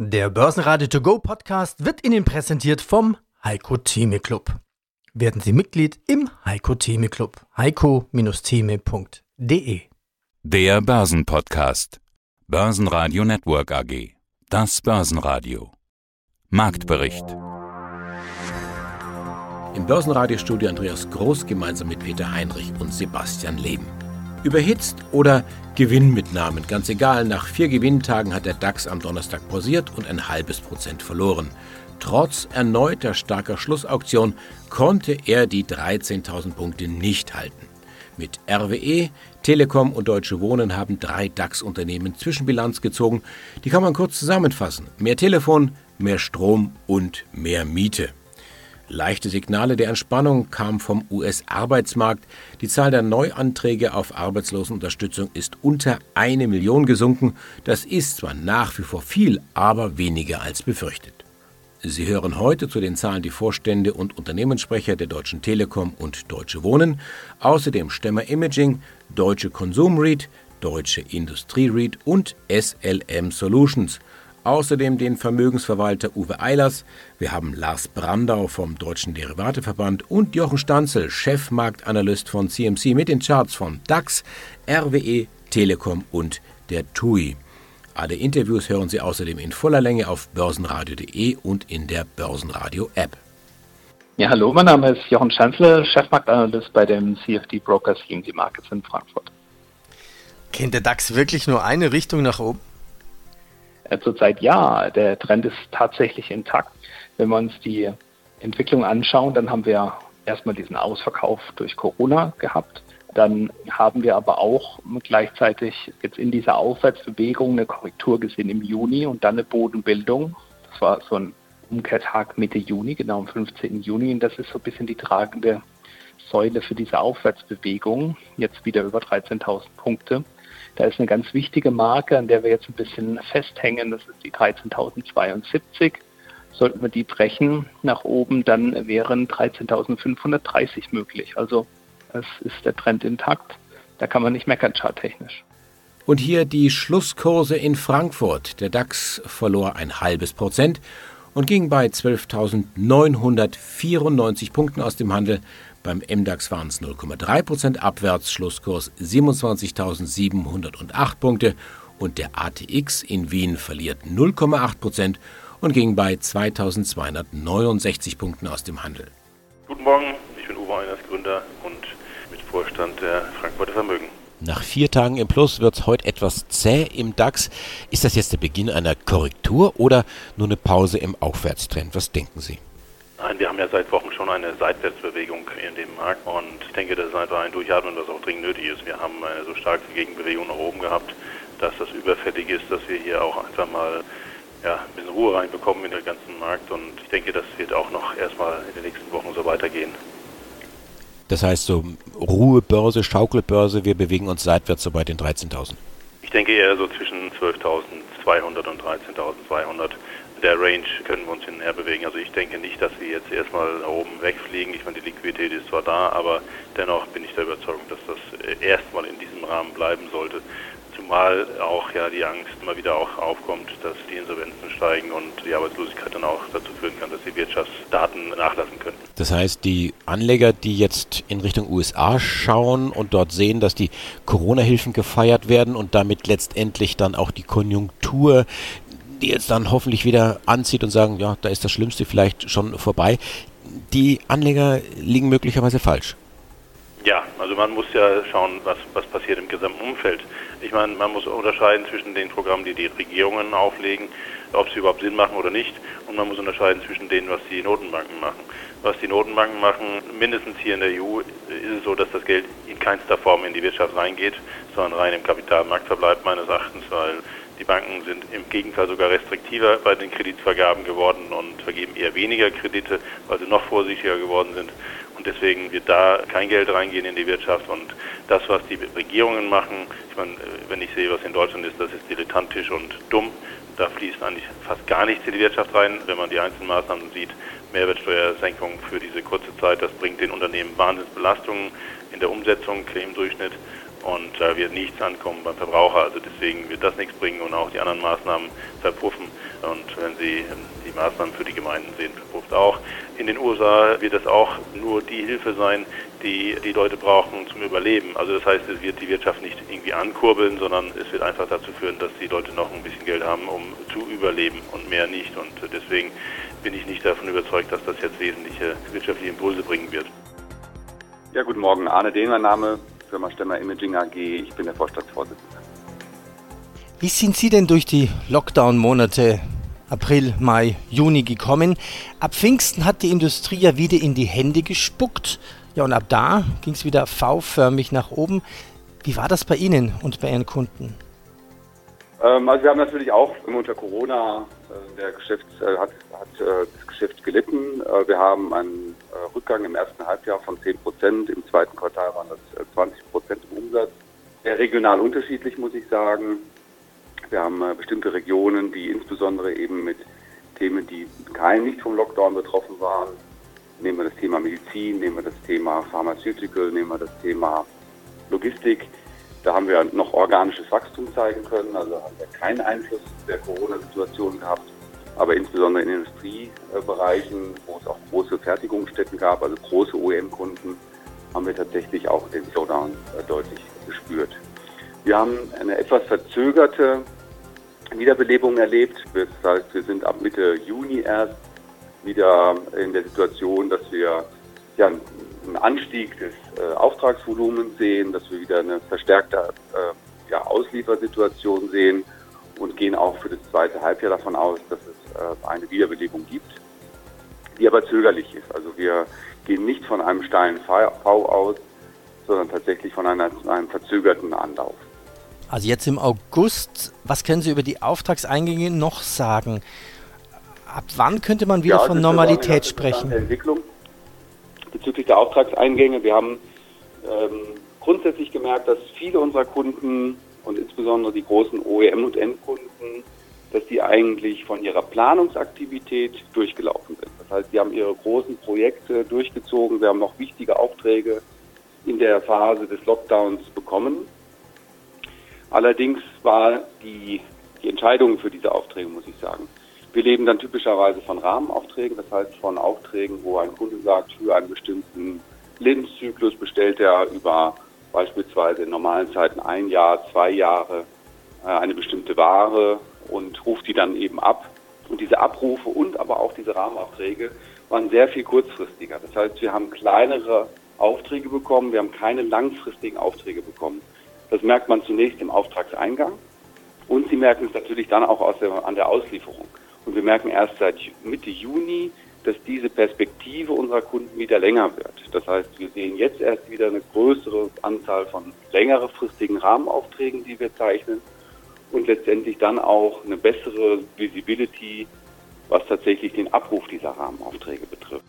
Der Börsenradio To Go Podcast wird Ihnen präsentiert vom Heiko Theme Club. Werden Sie Mitglied im Heiko Theme Club. heiko-theme.de Der Börsenpodcast. Börsenradio Network AG. Das Börsenradio. Marktbericht. Im Börsenradiostudio Andreas Groß gemeinsam mit Peter Heinrich und Sebastian Leben. Überhitzt oder Gewinnmitnahmen, ganz egal, nach vier Gewinntagen hat der DAX am Donnerstag pausiert und ein halbes Prozent verloren. Trotz erneuter starker Schlussauktion konnte er die 13.000 Punkte nicht halten. Mit RWE, Telekom und Deutsche Wohnen haben drei DAX-Unternehmen Zwischenbilanz gezogen. Die kann man kurz zusammenfassen. Mehr Telefon, mehr Strom und mehr Miete. Leichte Signale der Entspannung kamen vom US-Arbeitsmarkt. Die Zahl der Neuanträge auf Arbeitslosenunterstützung ist unter eine Million gesunken. Das ist zwar nach wie vor viel, aber weniger als befürchtet. Sie hören heute zu den Zahlen die Vorstände und Unternehmenssprecher der Deutschen Telekom und Deutsche Wohnen, außerdem Stemmer Imaging, Deutsche Konsum REIT, Deutsche Industrie REIT und SLM Solutions – außerdem den Vermögensverwalter Uwe Eilers. Wir haben Lars Brandau vom Deutschen Derivateverband und Jochen Stanzel, Chefmarktanalyst von CMC mit den Charts von DAX, RWE, Telekom und der TUI. Alle Interviews hören Sie außerdem in voller Länge auf börsenradio.de und in der Börsenradio-App. Ja, hallo, mein Name ist Jochen Schanzle, Chefmarktanalyst bei dem CFD Broker CMC Markets in Frankfurt. Kennt der DAX wirklich nur eine Richtung nach oben? Äh, zurzeit ja, der Trend ist tatsächlich intakt. Wenn wir uns die Entwicklung anschauen, dann haben wir erstmal diesen Ausverkauf durch Corona gehabt. Dann haben wir aber auch gleichzeitig jetzt in dieser Aufwärtsbewegung eine Korrektur gesehen im Juni und dann eine Bodenbildung. Das war so ein Umkehrtag Mitte Juni, genau am 15. Juni. Und das ist so ein bisschen die tragende Säule für diese Aufwärtsbewegung. Jetzt wieder über 13.000 Punkte. Da ist eine ganz wichtige Marke, an der wir jetzt ein bisschen festhängen. Das ist die 13.072. Sollten wir die brechen nach oben, dann wären 13.530 möglich. Also es ist der Trend intakt. Da kann man nicht meckern, charttechnisch. Und hier die Schlusskurse in Frankfurt. Der DAX verlor ein halbes Prozent und ging bei 12.994 Punkten aus dem Handel. Beim MDAX waren es 0,3% abwärts, Schlusskurs 27.708 Punkte und der ATX in Wien verliert 0,8% und ging bei 2.269 Punkten aus dem Handel. Guten Morgen, ich bin Uwe Einers, Gründer und Mitvorstand der Frankfurter Vermögen. Nach vier Tagen im Plus wird es heute etwas zäh im DAX. Ist das jetzt der Beginn einer Korrektur oder nur eine Pause im Aufwärtstrend? Was denken Sie? Haben ja seit Wochen schon eine Seitwärtsbewegung in dem Markt und ich denke, das ist einfach ein Durchatmen, was auch dringend nötig ist. Wir haben eine so starke Gegenbewegung nach oben gehabt, dass das überfällig ist, dass wir hier auch einfach mal ja, ein bisschen Ruhe reinbekommen in den ganzen Markt und ich denke, das wird auch noch erstmal in den nächsten Wochen so weitergehen. Das heißt so Ruhebörse, Schaukelbörse, wir bewegen uns seitwärts so bei den 13.000. Ich denke eher so zwischen 12.200 und 13.200 der Range können wir uns hinterher bewegen. Also ich denke nicht, dass wir jetzt erstmal oben wegfliegen. Ich meine, die Liquidität ist zwar da, aber dennoch bin ich der Überzeugung, dass das erstmal in diesem Rahmen bleiben sollte. Zumal auch ja die Angst immer wieder auch aufkommt, dass die Insolvenzen steigen und die Arbeitslosigkeit dann auch dazu führen kann, dass die Wirtschaftsdaten nachlassen können. Das heißt, die Anleger, die jetzt in Richtung USA schauen und dort sehen, dass die Corona-Hilfen gefeiert werden und damit letztendlich dann auch die Konjunktur die jetzt dann hoffentlich wieder anzieht und sagen, ja, da ist das Schlimmste vielleicht schon vorbei. Die Anleger liegen möglicherweise falsch. Ja, also man muss ja schauen, was, was passiert im gesamten Umfeld. Ich meine, man muss unterscheiden zwischen den Programmen, die die Regierungen auflegen, ob sie überhaupt Sinn machen oder nicht. Und man muss unterscheiden zwischen denen, was die Notenbanken machen. Was die Notenbanken machen, mindestens hier in der EU, ist es so, dass das Geld in keinster Form in die Wirtschaft reingeht, sondern rein im Kapitalmarkt verbleibt meines Erachtens, weil die Banken sind im Gegenteil sogar restriktiver bei den Kreditvergaben geworden und vergeben eher weniger Kredite, weil sie noch vorsichtiger geworden sind. Und deswegen wird da kein Geld reingehen in die Wirtschaft. Und das, was die Regierungen machen, ich meine, wenn ich sehe, was in Deutschland ist, das ist dilettantisch und dumm. Da fließt eigentlich fast gar nichts in die Wirtschaft rein. Wenn man die einzelnen Maßnahmen sieht, Mehrwertsteuersenkung für diese kurze Zeit, das bringt den Unternehmen Wahnsinnsbelastungen in der Umsetzung im Durchschnitt. und da wird nichts ankommen beim Verbraucher. Also deswegen wird das nichts bringen und auch die anderen Maßnahmen verpuffen. Und wenn Sie die Maßnahmen für die Gemeinden sehen, verpufft auch. In den USA wird das auch nur die Hilfe sein, die die Leute brauchen zum Überleben. Also das heißt, es wird die Wirtschaft nicht irgendwie ankurbeln, sondern es wird einfach dazu führen, dass die Leute noch ein bisschen Geld haben, um zu überleben und mehr nicht. Und deswegen bin ich nicht davon überzeugt, dass das jetzt wesentliche wirtschaftliche Impulse bringen wird. Ja, guten Morgen. Arne Dehn, mein Name, Firma Stemmer Imaging AG. Ich bin der Vorstandsvorsitzende. Wie sind Sie denn durch die Lockdown-Monate April, Mai, Juni gekommen? Ab Pfingsten hat die Industrie ja wieder in die Hände gespuckt. Ja, und ab da ging es wieder V-förmig nach oben. Wie war das bei Ihnen und bei Ihren Kunden? Ähm, also wir haben natürlich auch unter Corona äh, der Geschäfts, äh, hat, hat äh, das Geschäft gelitten. Wir haben einen Rückgang im ersten Halbjahr von 10 Prozent. Im zweiten Quartal waren das 20 äh, Prozent im Umsatz. Sehr regional unterschiedlich, muss ich sagen. Wir haben bestimmte Regionen, die insbesondere eben mit Themen, die kein nicht vom Lockdown betroffen waren, nehmen wir das Thema Medizin, nehmen wir das Thema Pharmaceutical, nehmen wir das Thema Logistik. Da haben wir noch organisches Wachstum zeigen können, also haben wir keinen Einfluss der Corona-Situation gehabt. Aber insbesondere in Industriebereichen, wo es auch große Fertigungsstätten gab, also große OEM-Kunden, haben wir tatsächlich auch den Slowdown äh, deutlich gespürt. Wir haben eine etwas verzögerte Wiederbelebung erlebt. Das heißt, wir sind ab Mitte Juni erst wieder in der Situation, dass wir ja, einen Anstieg des äh, Auftragsvolumens sehen, dass wir wieder eine verstärkte äh, ja, Ausliefersituation sehen und gehen auch für das zweite Halbjahr davon aus, dass es äh, eine Wiederbelebung gibt, die aber zögerlich ist. Also wir gehen nicht von einem steilen V aus, sondern tatsächlich von einer, einem verzögerten Anlauf. Also jetzt im August, was können Sie über die Auftragseingänge noch sagen? Ab wann könnte man wieder ja, von Normalität sprechen? Entwicklung bezüglich der Auftragseingänge. Wir haben ähm, grundsätzlich gemerkt, dass viele unserer Kunden und insbesondere die großen OEM- und Endkunden, dass die eigentlich von ihrer Planungsaktivität durchgelaufen sind. Das heißt, sie haben ihre großen Projekte durchgezogen. Wir haben noch wichtige Aufträge in der Phase des Lockdowns bekommen. Allerdings war die, die Entscheidung für diese Aufträge, muss ich sagen, wir leben dann typischerweise von Rahmenaufträgen, das heißt von Aufträgen, wo ein Kunde sagt, für einen bestimmten Lebenszyklus bestellt er über beispielsweise in normalen Zeiten ein Jahr, zwei Jahre äh, eine bestimmte Ware und ruft die dann eben ab. Und diese Abrufe und aber auch diese Rahmenaufträge waren sehr viel kurzfristiger. Das heißt, wir haben kleinere Aufträge bekommen, wir haben keine langfristigen Aufträge bekommen. Das merkt man zunächst im Auftragseingang und Sie merken es natürlich dann auch der, an der Auslieferung. Und wir merken erst seit Mitte Juni, dass diese Perspektive unserer Kunden wieder länger wird. Das heißt, wir sehen jetzt erst wieder eine größere Anzahl von längerefristigen Rahmenaufträgen, die wir zeichnen und letztendlich dann auch eine bessere Visibility, was tatsächlich den Abruf dieser Rahmenaufträge betrifft.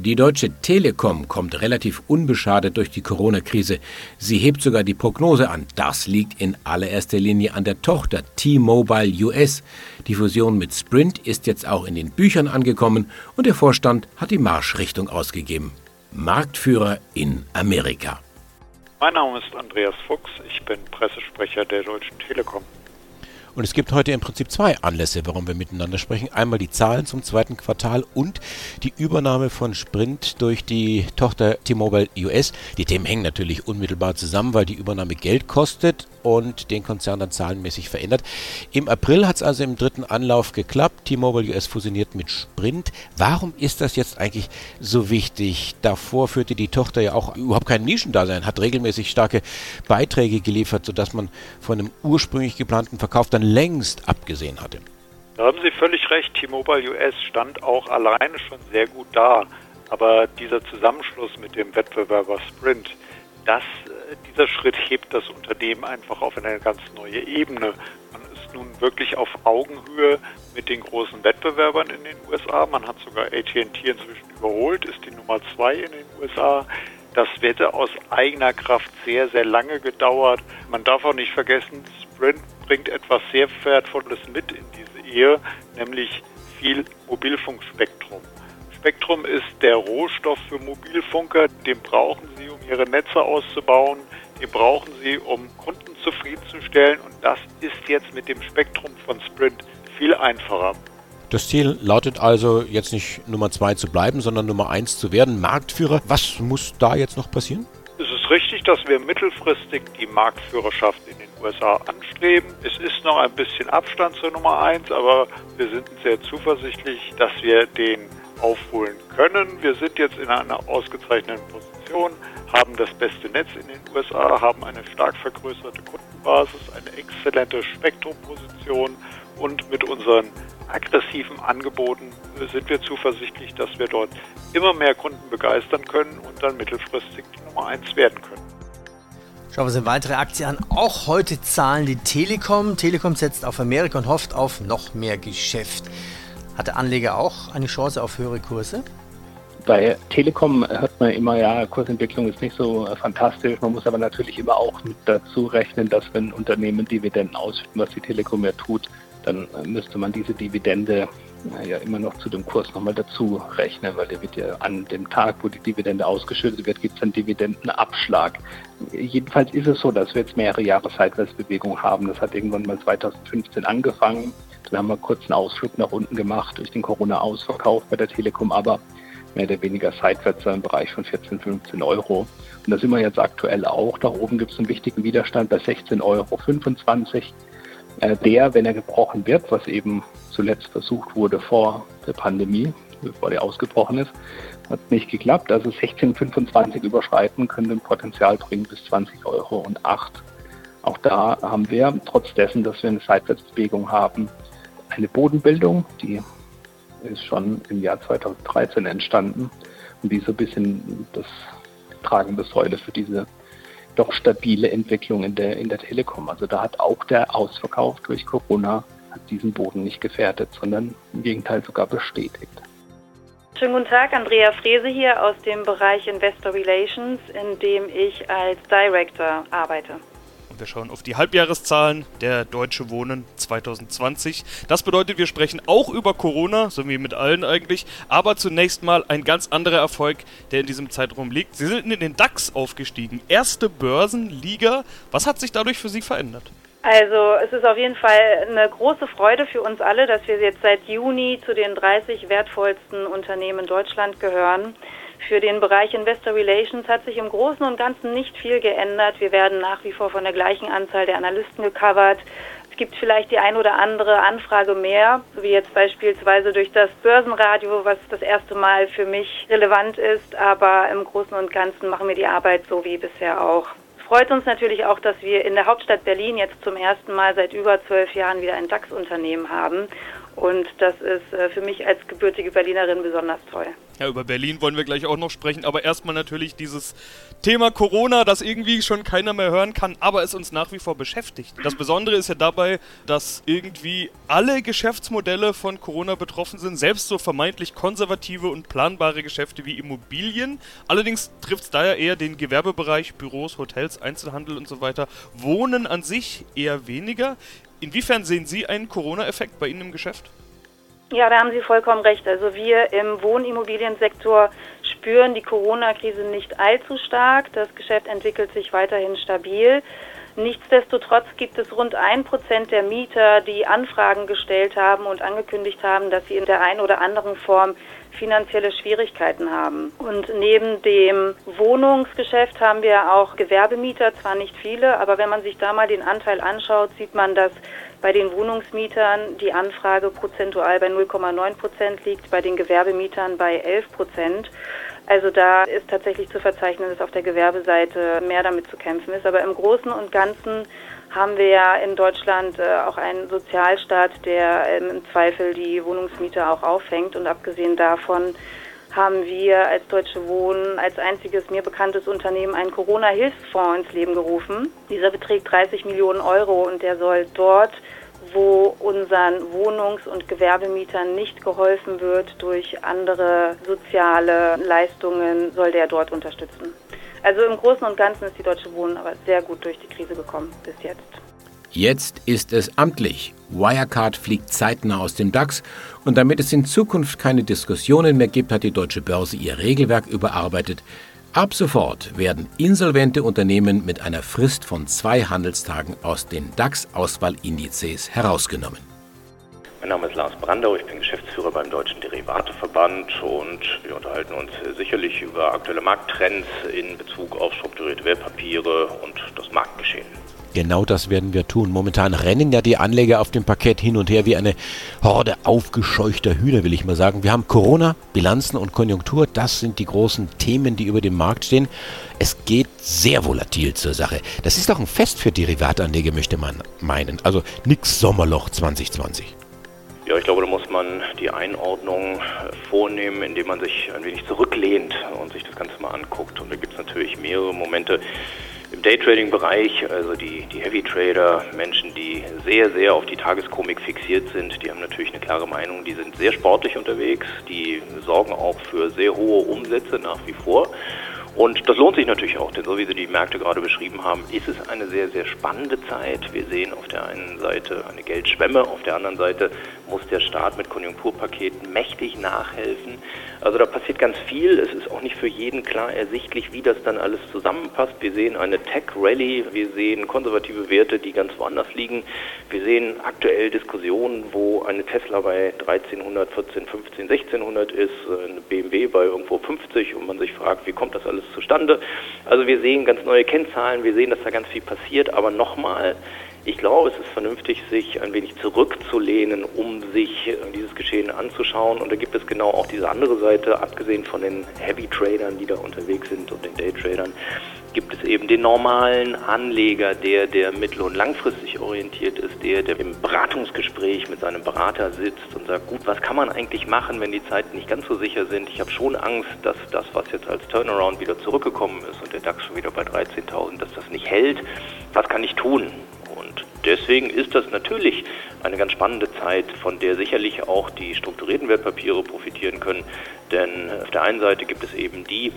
Die Deutsche Telekom kommt relativ unbeschadet durch die Corona-Krise. Sie hebt sogar die Prognose an. Das liegt in allererster Linie an der Tochter T-Mobile US. Die Fusion mit Sprint ist jetzt auch in den Büchern angekommen und der Vorstand hat die Marschrichtung ausgegeben. Marktführer in Amerika. Mein Name ist Andreas Fuchs, ich bin Pressesprecher der Deutschen Telekom. Und es gibt heute im Prinzip zwei Anlässe, warum wir miteinander sprechen. Einmal die Zahlen zum zweiten Quartal und die Übernahme von Sprint durch die Tochter T-Mobile US. Die Themen hängen natürlich unmittelbar zusammen, weil die Übernahme Geld kostet und den Konzern dann zahlenmäßig verändert. Im April hat es also im dritten Anlauf geklappt. T-Mobile US fusioniert mit Sprint. Warum ist das jetzt eigentlich so wichtig? Davor führte die Tochter ja auch überhaupt kein Nischendasein, hat regelmäßig starke Beiträge geliefert, sodass man von einem ursprünglich geplanten Verkauf dann längst abgesehen hatte. Da haben Sie völlig recht. T-Mobile US stand auch alleine schon sehr gut da. Aber dieser Zusammenschluss mit dem Wettbewerber Sprint, das, dieser Schritt hebt das Unternehmen einfach auf eine ganz neue Ebene. Man ist nun wirklich auf Augenhöhe mit den großen Wettbewerbern in den USA. Man hat sogar AT&T inzwischen überholt, ist die Nummer zwei in den USA. Das hätte aus eigener Kraft sehr, sehr lange gedauert. Man darf auch nicht vergessen, Sprint bringt etwas sehr Wertvolles mit in diese Ehe, nämlich viel Mobilfunkspektrum. Spektrum ist der Rohstoff für Mobilfunker, den brauchen sie, um ihre Netze auszubauen. Den brauchen sie, um Kunden zufriedenzustellen. Und das ist jetzt mit dem Spektrum von Sprint viel einfacher. Das Ziel lautet also, jetzt nicht Nummer zwei zu bleiben, sondern Nummer eins zu werden, Marktführer. Was muss da jetzt noch passieren? Es ist richtig, dass wir mittelfristig die Marktführerschaft in den USA anstreben. Es ist noch ein bisschen Abstand zur Nummer eins, aber wir sind sehr zuversichtlich, dass wir den aufholen können. Wir sind jetzt in einer ausgezeichneten Position, haben das beste Netz in den USA, haben eine stark vergrößerte Kundenbasis, eine exzellente Spektrumposition und mit unseren aggressiven Angeboten sind wir zuversichtlich, dass wir dort immer mehr Kunden begeistern können und dann mittelfristig die Nummer eins werden können. Schauen wir uns eine weitere Aktie an. Auch heute zahlen die Telekom. Telekom setzt auf Amerika und hofft auf noch mehr Geschäft. Hat der Anleger auch eine Chance auf höhere Kurse? Bei Telekom hört man immer, ja, Kursentwicklung ist nicht so äh, fantastisch. Man muss aber natürlich immer auch mit dazu rechnen, dass wenn Unternehmen Dividenden ausschütten, was die Telekom ja tut, dann äh, müsste man diese Dividende ja immer noch zu dem Kurs nochmal dazu rechnen, weil der wird ja an dem Tag, wo die Dividende ausgeschüttet wird, gibt es einen Dividendenabschlag. Jedenfalls ist es so, dass wir jetzt mehrere Jahre Seitwärtsbewegung haben. Das hat irgendwann mal 2015 angefangen. Dann haben wir kurz einen Ausflug nach unten gemacht durch den Corona-Ausverkauf bei der Telekom, aber mehr oder weniger seitwärts im Bereich von 14, 15 Euro. Und da sind wir jetzt aktuell auch. Da oben gibt es einen wichtigen Widerstand bei 16,25 Euro. Äh, der, wenn er gebrochen wird, was eben zuletzt versucht wurde vor der Pandemie, bevor der ausgebrochen ist, hat nicht geklappt. Also 16,25 überschreiten können ein Potenzial bringen bis 20 Euro und 8. Auch da haben wir, trotz dessen, dass wir eine Seitwärtsbewegung haben, eine Bodenbildung, die ist schon im Jahr 2013 entstanden und die so ein bisschen das tragende Säule für diese doch stabile Entwicklung in der, in der Telekom. Also da hat auch der Ausverkauf durch Corona diesen Boden nicht gefährdet, sondern im Gegenteil sogar bestätigt. Schönen guten Tag, Andrea Frese hier aus dem Bereich Investor Relations, in dem ich als Director arbeite. Wir schauen auf die Halbjahreszahlen der Deutsche Wohnen 2020. Das bedeutet, wir sprechen auch über Corona, so wie mit allen eigentlich, aber zunächst mal ein ganz anderer Erfolg, der in diesem Zeitraum liegt. Sie sind in den DAX aufgestiegen. Erste Börsenliga. Was hat sich dadurch für Sie verändert? Also es ist auf jeden Fall eine große Freude für uns alle, dass wir jetzt seit Juni zu den 30 wertvollsten Unternehmen in Deutschland gehören. Für den Bereich Investor Relations hat sich im Großen und Ganzen nicht viel geändert. Wir werden nach wie vor von der gleichen Anzahl der Analysten gecovert. Es gibt vielleicht die ein oder andere Anfrage mehr, wie jetzt beispielsweise durch das Börsenradio, was das erste Mal für mich relevant ist. Aber im Großen und Ganzen machen wir die Arbeit so wie bisher auch. Freut uns natürlich auch, dass wir in der Hauptstadt Berlin jetzt zum ersten Mal seit über zwölf Jahren wieder ein DAX-Unternehmen haben. Und das ist äh, für mich als gebürtige Berlinerin besonders toll. Ja, über Berlin wollen wir gleich auch noch sprechen, aber erstmal natürlich dieses Thema Corona, das irgendwie schon keiner mehr hören kann, aber es uns nach wie vor beschäftigt. Das Besondere ist ja dabei, dass irgendwie alle Geschäftsmodelle von Corona betroffen sind, selbst so vermeintlich konservative und planbare Geschäfte wie Immobilien. Allerdings trifft es da ja eher den Gewerbebereich, Büros, Hotels, Einzelhandel und so weiter. Wohnen an sich eher weniger. Inwiefern sehen Sie einen Corona-Effekt bei Ihnen im Geschäft? Ja, da haben Sie vollkommen recht. Also wir im Wohnimmobiliensektor spüren die Corona-Krise nicht allzu stark. Das Geschäft entwickelt sich weiterhin stabil. Nichtsdestotrotz gibt es rund ein Prozent der Mieter, die Anfragen gestellt haben und angekündigt haben, dass sie in der einen oder anderen Form finanzielle Schwierigkeiten haben. Und neben dem Wohnungsgeschäft haben wir auch Gewerbemieter, zwar nicht viele, aber wenn man sich da mal den Anteil anschaut, sieht man, dass bei den Wohnungsmietern die Anfrage prozentual bei 0,9 Prozent liegt, bei den Gewerbemietern bei 11 Prozent. Also da ist tatsächlich zu verzeichnen, dass auf der Gewerbeseite mehr damit zu kämpfen ist. Aber im Großen und Ganzen haben wir ja in Deutschland äh, auch einen Sozialstaat, der ähm, im Zweifel die Wohnungsmiete auch auffängt. Und abgesehen davon haben wir als Deutsche Wohnen als einziges mir bekanntes Unternehmen einen Corona-Hilfsfonds ins Leben gerufen. Dieser beträgt 30 Millionen Euro und der soll dort wo unseren Wohnungs- und Gewerbemietern nicht geholfen wird durch andere soziale Leistungen, soll der dort unterstützen. Also im Großen und Ganzen ist die Deutsche Wohnen aber sehr gut durch die Krise gekommen bis jetzt. Jetzt ist es amtlich. Wirecard fliegt zeitnah aus dem DAX und damit es in Zukunft keine Diskussionen mehr gibt, hat die deutsche Börse ihr Regelwerk überarbeitet. Ab sofort werden insolvente Unternehmen mit einer Frist von zwei Handelstagen aus den DAX-Auswahlindizes herausgenommen. Mein Name ist Lars Brandau, ich bin Geschäftsführer beim Deutschen Derivateverband und wir unterhalten uns sicherlich über aktuelle Markttrends in Bezug auf strukturierte Wertpapiere und das Marktgeschehen. Genau das werden wir tun. Momentan rennen ja die Anleger auf dem Parkett hin und her wie eine Horde aufgescheuchter Hühner, will ich mal sagen. Wir haben Corona, Bilanzen und Konjunktur. Das sind die großen Themen, die über dem Markt stehen. Es geht sehr volatil zur Sache. Das ist doch ein Fest für Derivatanleger, möchte man meinen. Also nix Sommerloch 2020. Ja, ich glaube, da muss man die Einordnung vornehmen, indem man sich ein wenig zurücklehnt und sich das Ganze mal anguckt. Und da gibt es natürlich mehrere Momente, im Daytrading-Bereich, also die, die Heavy Trader, Menschen, die sehr, sehr auf die Tageskomik fixiert sind, die haben natürlich eine klare Meinung, die sind sehr sportlich unterwegs, die sorgen auch für sehr hohe Umsätze nach wie vor. Und das lohnt sich natürlich auch, denn so wie Sie die Märkte gerade beschrieben haben, ist es eine sehr, sehr spannende Zeit. Wir sehen auf der einen Seite eine Geldschwemme, auf der anderen Seite muss der Staat mit Konjunkturpaketen mächtig nachhelfen. Also da passiert ganz viel. Es ist auch nicht für jeden klar ersichtlich, wie das dann alles zusammenpasst. Wir sehen eine Tech-Rally, wir sehen konservative Werte, die ganz woanders liegen. Wir sehen aktuell Diskussionen, wo eine Tesla bei 1300, 14, 15, 1600 ist, eine BMW bei irgendwo 50 und man sich fragt, wie kommt das alles zustande. Also wir sehen ganz neue Kennzahlen, wir sehen, dass da ganz viel passiert, aber nochmal, ich glaube, es ist vernünftig, sich ein wenig zurückzulehnen, um sich dieses Geschehen anzuschauen. Und da gibt es genau auch diese andere Seite, abgesehen von den Heavy-Tradern, die da unterwegs sind und den Day-Tradern, gibt es eben den normalen Anleger, der, der mittel- und langfristig orientiert ist, der, der im Beratungsgespräch mit seinem Berater sitzt und sagt, gut, was kann man eigentlich machen, wenn die Zeiten nicht ganz so sicher sind? Ich habe schon Angst, dass das, was jetzt als Turnaround wieder zurückgekommen ist und der DAX schon wieder bei 13.000, dass das nicht hält. Was kann ich tun? Deswegen ist das natürlich eine ganz spannende Zeit, von der sicherlich auch die strukturierten Wertpapiere profitieren können. Denn auf der einen Seite gibt es eben die,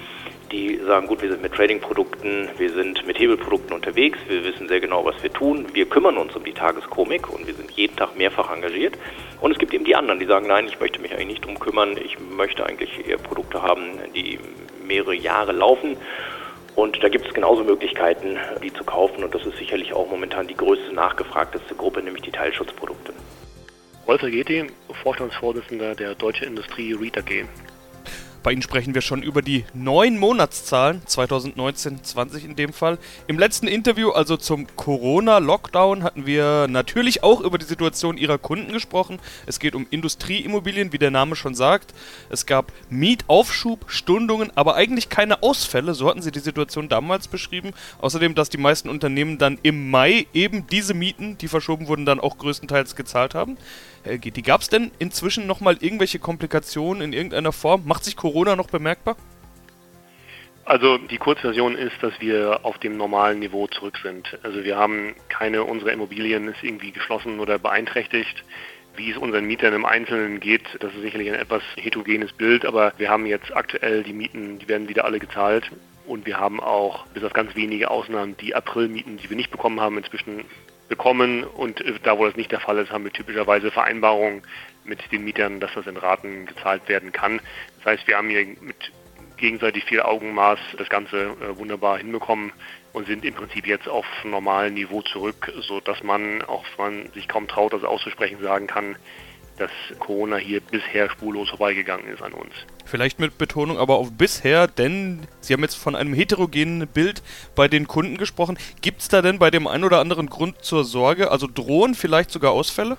die sagen, gut, wir sind mit Trading-Produkten, wir sind mit Hebelprodukten unterwegs, wir wissen sehr genau, was wir tun, wir kümmern uns um die Tageskomik und wir sind jeden Tag mehrfach engagiert. Und es gibt eben die anderen, die sagen, nein, ich möchte mich eigentlich nicht drum kümmern, ich möchte eigentlich eher Produkte haben, die mehrere Jahre laufen. Und da gibt es genauso Möglichkeiten, die zu kaufen. Und das ist sicherlich auch momentan die größte nachgefragteste Gruppe, nämlich die Teilschutzprodukte. Walter Getty, Vorstandsvorsitzender der Deutschen Industrie REIT AG. Bei Ihnen sprechen wir schon über die neun Monatszahlen, 2019, 20 in dem Fall. Im letzten Interview, also zum Corona-Lockdown, hatten wir natürlich auch über die Situation Ihrer Kunden gesprochen. Es geht um Industrieimmobilien, wie der Name schon sagt. Es gab Mietaufschub, Stundungen, aber eigentlich keine Ausfälle. So hatten Sie die Situation damals beschrieben. Außerdem, dass die meisten Unternehmen dann im Mai eben diese Mieten, die verschoben wurden, dann auch größtenteils gezahlt haben. Herr Gitti, gab es denn inzwischen nochmal irgendwelche Komplikationen in irgendeiner Form? Macht sich Corona noch bemerkbar? Also die Kurzversion ist, dass wir auf dem normalen Niveau zurück sind. Also wir haben keine unserer Immobilien ist irgendwie geschlossen oder beeinträchtigt. Wie es unseren Mietern im Einzelnen geht, das ist sicherlich ein etwas heterogenes Bild, aber wir haben jetzt aktuell die Mieten, die werden wieder alle gezahlt. Und wir haben auch, bis auf ganz wenige Ausnahmen, die Aprilmieten, die wir nicht bekommen haben, inzwischen bekommen. Und da, wo das nicht der Fall ist, haben wir typischerweise Vereinbarungen mit den Mietern, dass das in Raten gezahlt werden kann. Das heißt, wir haben hier mit gegenseitig viel Augenmaß das Ganze äh, wunderbar hinbekommen und sind im Prinzip jetzt auf normalen Niveau zurück, sodass man, auch wenn man sich kaum traut, das auszusprechen, sagen kann, dass Corona hier bisher spurlos vorbeigegangen ist an uns. Vielleicht mit Betonung aber auf bisher, denn Sie haben jetzt von einem heterogenen Bild bei den Kunden gesprochen. Gibt es da denn bei dem einen oder anderen Grund zur Sorge? Also drohen vielleicht sogar Ausfälle?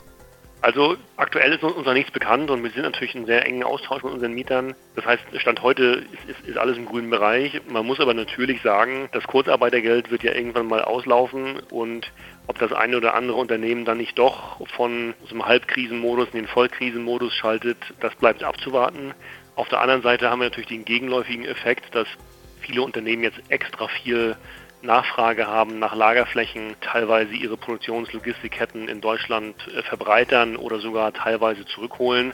Also aktuell ist uns noch nichts bekannt und wir sind natürlich in sehr engen Austausch mit unseren Mietern. Das heißt, Stand heute ist, ist, ist, alles im grünen Bereich. Man muss aber natürlich sagen, das Kurzarbeitergeld wird ja irgendwann mal auslaufen und ob das eine oder andere Unternehmen dann nicht doch von so einem Halbkrisenmodus in den Vollkrisenmodus schaltet, das bleibt abzuwarten. Auf der anderen Seite haben wir natürlich den gegenläufigen Effekt, dass viele Unternehmen jetzt extra viel Nachfrage haben nach Lagerflächen, teilweise ihre Produktionslogistikketten in Deutschland äh, verbreitern oder sogar teilweise zurückholen.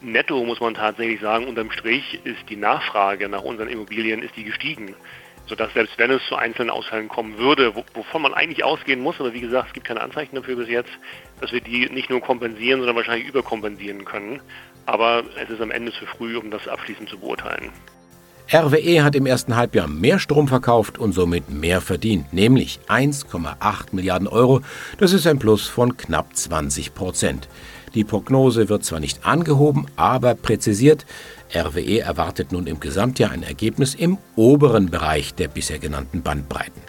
Netto muss man tatsächlich sagen, unterm Strich ist die Nachfrage nach unseren Immobilien ist die gestiegen, sodass selbst wenn es zu einzelnen Ausfällen kommen würde, wovon man eigentlich ausgehen muss, aber wie gesagt, es gibt keine Anzeichen dafür bis jetzt, dass wir die nicht nur kompensieren, sondern wahrscheinlich überkompensieren können. Aber es ist am Ende zu früh, um das abschließend zu beurteilen. RWE hat im ersten Halbjahr mehr Strom verkauft und somit mehr verdient, nämlich 1,8 Milliarden Euro. Das ist ein Plus von knapp 20 Prozent. Die Prognose wird zwar nicht angehoben, aber präzisiert. RWE erwartet nun im Gesamtjahr ein Ergebnis im oberen Bereich der bisher genannten Bandbreiten.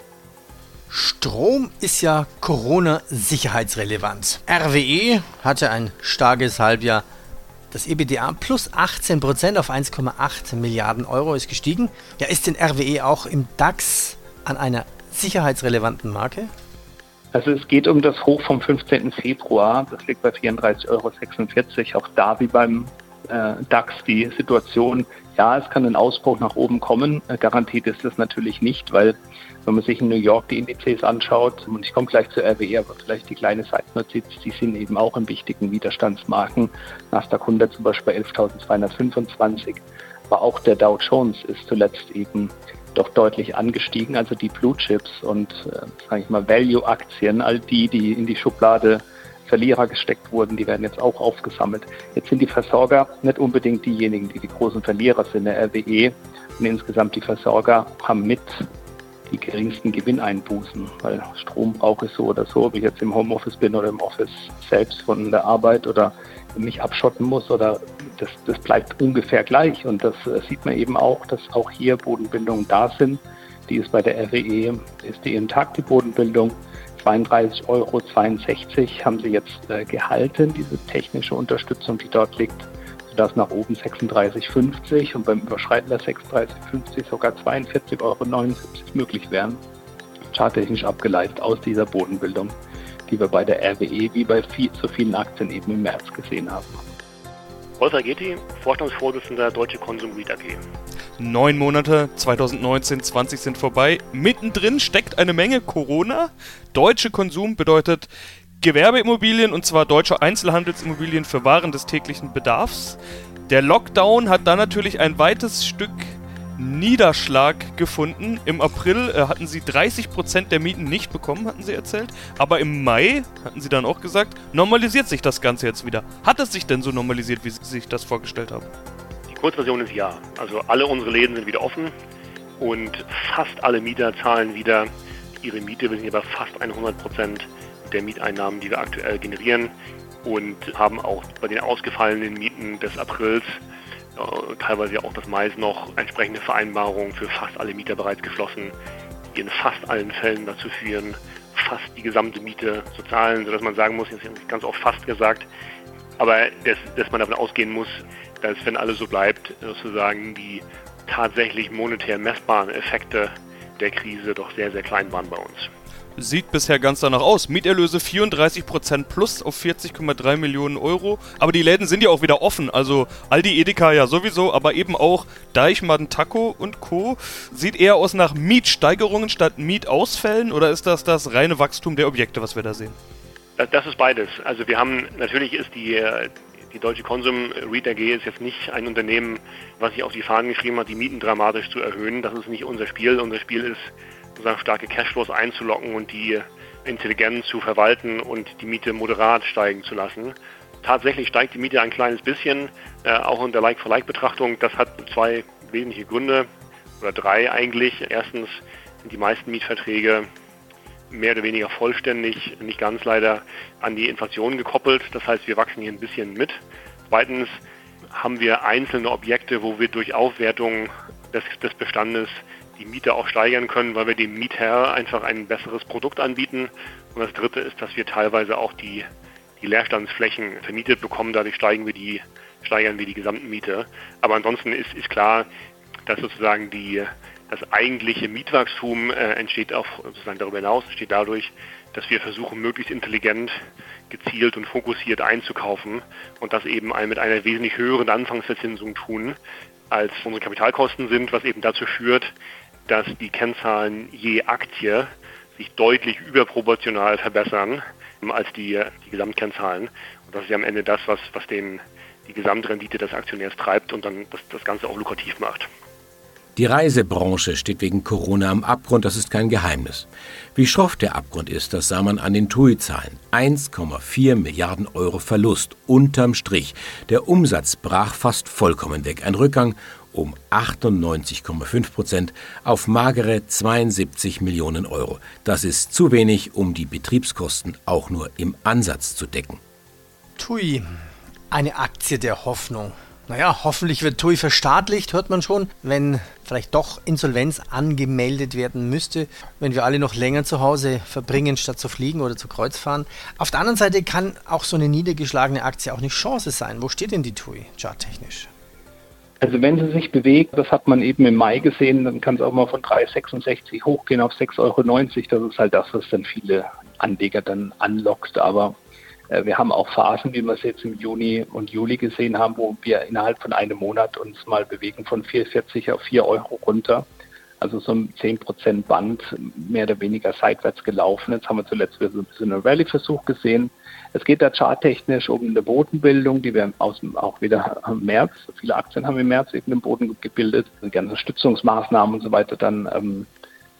Strom ist ja Corona-sicherheitsrelevant. RWE hatte ein starkes Halbjahr das EBITDA plus 18 Prozent auf 1,8 Milliarden Euro ist gestiegen. Ja, ist denn RWE auch im DAX an einer sicherheitsrelevanten Marke? Also es geht um das Hoch vom 15. Februar. Das liegt bei 34,46 Euro. Auch da wie beim äh, DAX die Situation, ja, es kann ein Ausbruch nach oben kommen. Äh, garantiert ist das natürlich nicht, weil wenn man sich in New York die Indizes anschaut, und ich komme gleich zur RWE, aber vielleicht die kleine Seitennotiz, die sind eben auch in wichtigen Widerstandsmarken. Nasdaq 100 zum Beispiel 11.225, aber auch der Dow Jones ist zuletzt eben doch deutlich angestiegen. Also die Blue Chips und, äh, sage ich mal, Value-Aktien, all die, die in die Schublade Verlierer gesteckt wurden, die werden jetzt auch aufgesammelt. Jetzt sind die Versorger nicht unbedingt diejenigen, die die großen Verlierer sind, der RWE. Und insgesamt die Versorger haben mit die geringsten Gewinneinbußen, weil Strom brauche ich so oder so, ob ich jetzt im Homeoffice bin oder im Office selbst von der Arbeit oder mich abschotten muss oder das, das bleibt ungefähr gleich. Und das äh, sieht man eben auch, dass auch hier Bodenbildungen da sind. Die ist bei der RWE, ist die intakt, die Bodenbildung. 32,62 Euro haben sie jetzt äh, gehalten, diese technische Unterstützung, die dort liegt, sodass nach oben 36,50 und beim Überschreiten der 36,50 sogar 42,79 Euro möglich wären, charttechnisch abgeleitet aus dieser Bodenbildung, die wir bei der RWE wie bei viel, so vielen Aktien eben im März gesehen haben. Wolf Ageti, Vorstandsvorsitzender Deutsche Konsum REIT AG. Neun Monate 2019, 20 sind vorbei. Mittendrin steckt eine Menge Corona. Deutsche Konsum bedeutet Gewerbeimmobilien und zwar deutsche Einzelhandelsimmobilien für Waren des täglichen Bedarfs. Der Lockdown hat dann natürlich ein weites Stück Niederschlag gefunden. Im April äh, hatten sie 30% der Mieten nicht bekommen, hatten sie erzählt. Aber im Mai, hatten sie dann auch gesagt, normalisiert sich das Ganze jetzt wieder. Hat es sich denn so normalisiert, wie sie sich das vorgestellt haben? Die Kurzversion ist ja. Also alle unsere Läden sind wieder offen und fast alle Mieter zahlen wieder ihre Miete. Wir sind hier bei fast 100% der Mieteinnahmen, die wir aktuell generieren und haben auch bei den ausgefallenen Mieten des Aprils teilweise auch das Mais noch entsprechende Vereinbarungen für fast alle Mieter bereits geschlossen, die in fast allen Fällen dazu führen, fast die gesamte Miete zu zahlen, sodass man sagen muss, jetzt ganz oft fast gesagt, aber dass, dass man davon ausgehen muss, dass wenn alles so bleibt, sozusagen die tatsächlich monetär messbaren Effekte der Krise doch sehr, sehr klein waren bei uns. Sieht bisher ganz danach aus. Mieterlöse 34% plus auf 40,3 Millionen Euro. Aber die Läden sind ja auch wieder offen. Also Aldi Edeka ja sowieso, aber eben auch Deichmann, Taco und Co. Sieht eher aus nach Mietsteigerungen statt Mietausfällen oder ist das das reine Wachstum der Objekte, was wir da sehen? Das ist beides. Also wir haben, natürlich ist die, die Deutsche Konsum REIT AG ist jetzt nicht ein Unternehmen, was sich auf die Fahnen geschrieben hat, die Mieten dramatisch zu erhöhen. Das ist nicht unser Spiel. Unser Spiel ist sozusagen starke Cashflows einzulocken und die intelligent zu verwalten und die Miete moderat steigen zu lassen. Tatsächlich steigt die Miete ein kleines bisschen, äh, auch in der Like-for-Like-Betrachtung. Das hat zwei wesentliche Gründe, oder drei eigentlich. Erstens sind die meisten Mietverträge mehr oder weniger vollständig, nicht ganz leider, an die Inflation gekoppelt. Das heißt, wir wachsen hier ein bisschen mit. Zweitens haben wir einzelne Objekte, wo wir durch Aufwertung des, des Bestandes die Miete auch steigern können, weil wir dem Mietherr einfach ein besseres Produkt anbieten. Und das Dritte ist, dass wir teilweise auch die, die Leerstandsflächen vermietet bekommen. Dadurch steigen wir die, steigern wir die gesamten Miete. Aber ansonsten ist, ist klar, dass sozusagen die, das eigentliche Mietwachstum äh, entsteht auch sozusagen darüber hinaus, entsteht dadurch, dass wir versuchen, möglichst intelligent, gezielt und fokussiert einzukaufen und das eben mit einer wesentlich höheren Anfangsverzinsung tun, als unsere Kapitalkosten sind, was eben dazu führt, dass die Kennzahlen je Aktie sich deutlich überproportional verbessern als die, die Gesamtkennzahlen. Und das ist ja am Ende das, was, was den, die Gesamtrendite des Aktionärs treibt und dann das, das Ganze auch lukrativ macht. Die Reisebranche steht wegen Corona am Abgrund, das ist kein Geheimnis. Wie schroff der Abgrund ist, das sah man an den TUI-Zahlen. 1,4 Milliarden Euro Verlust unterm Strich. Der Umsatz brach fast vollkommen weg. Ein Rückgang um 98,5 Prozent auf magere 72 Millionen Euro. Das ist zu wenig, um die Betriebskosten auch nur im Ansatz zu decken. TUI, eine Aktie der Hoffnung. Naja, hoffentlich wird TUI verstaatlicht, hört man schon, wenn vielleicht doch Insolvenz angemeldet werden müsste, wenn wir alle noch länger zu Hause verbringen, statt zu fliegen oder zu Kreuz fahren. Auf der anderen Seite kann auch so eine niedergeschlagene Aktie auch eine Chance sein. Wo steht denn die TUI charttechnisch? Also wenn sie sich bewegt, das hat man eben im Mai gesehen, dann kann es auch mal von 3,66 hochgehen auf 6,90 Euro. Das ist halt das, was dann viele Anleger dann anlockt. Aber äh, wir haben auch Phasen, wie wir es jetzt im Juni und Juli gesehen haben, wo wir innerhalb von einem Monat uns mal bewegen von 4,40 auf 4 Euro runter. Also so ein 10% Band mehr oder weniger seitwärts gelaufen. Jetzt haben wir zuletzt wieder so ein bisschen einen Rallye-Versuch gesehen. Es geht da charttechnisch um eine Bodenbildung, die wir aus, auch wieder im März, viele Aktien haben im März eben den Boden gebildet, die ganzen Stützungsmaßnahmen und so weiter dann ähm,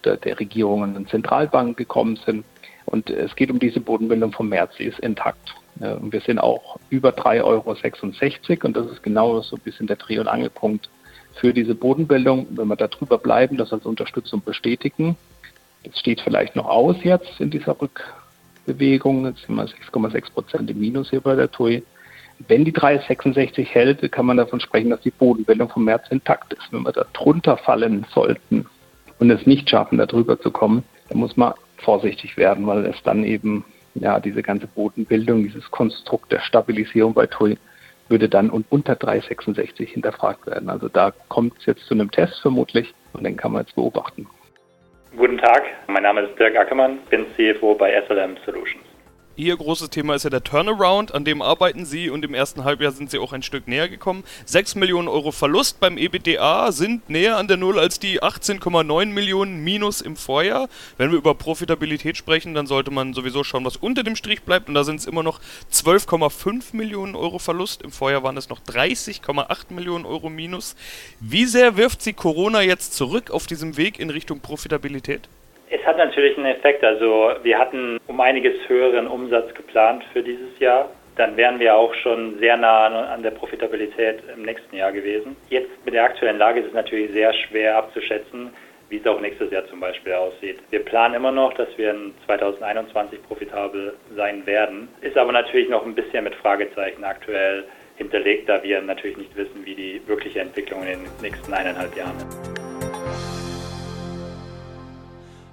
der, der Regierungen und Zentralbanken gekommen sind. Und es geht um diese Bodenbildung vom März, die ist intakt. Und wir sind auch über 3,66 Euro und das ist genau so ein bisschen der Dreh- und Angelpunkt für diese Bodenbildung. Wenn wir da drüber bleiben, das als Unterstützung bestätigen, das steht vielleicht noch aus jetzt in dieser Rückbewegung, jetzt sind wir 6,6 Prozent im Minus hier bei der TUI. Wenn die 3,66 hält, kann man davon sprechen, dass die Bodenbildung vom März intakt ist. Wenn wir da drunter fallen sollten und es nicht schaffen, da drüber zu kommen, dann muss man vorsichtig werden, weil es dann eben, ja, diese ganze Bodenbildung, dieses Konstrukt der Stabilisierung bei TUI würde dann unter 3,66 hinterfragt werden. Also da kommt es jetzt zu einem Test vermutlich und den kann man jetzt beobachten. Guten Tag, mein Name ist Dirk Ackermann, bin CFO bei SLM Solutions. Ihr großes Thema ist ja der Turnaround, an dem arbeiten Sie und im ersten Halbjahr sind Sie auch ein Stück näher gekommen. 6 Millionen Euro Verlust beim EBDA sind näher an der Null als die 18,9 Millionen Minus im Vorjahr. Wenn wir über Profitabilität sprechen, dann sollte man sowieso schauen, was unter dem Strich bleibt und da sind es immer noch 12,5 Millionen Euro Verlust. Im Vorjahr waren es noch 30,8 Millionen Euro Minus. Wie sehr wirft Sie Corona jetzt zurück auf diesem Weg in Richtung Profitabilität? Es hat natürlich einen Effekt. Also wir hatten um einiges höheren Umsatz geplant für dieses Jahr. Dann wären wir auch schon sehr nah an der Profitabilität im nächsten Jahr gewesen. Jetzt mit der aktuellen Lage ist es natürlich sehr schwer abzuschätzen, wie es auch nächstes Jahr zum Beispiel aussieht. Wir planen immer noch, dass wir in 2021 profitabel sein werden. Ist aber natürlich noch ein bisschen mit Fragezeichen aktuell hinterlegt, da wir natürlich nicht wissen, wie die wirkliche Entwicklung in den nächsten eineinhalb Jahren ist.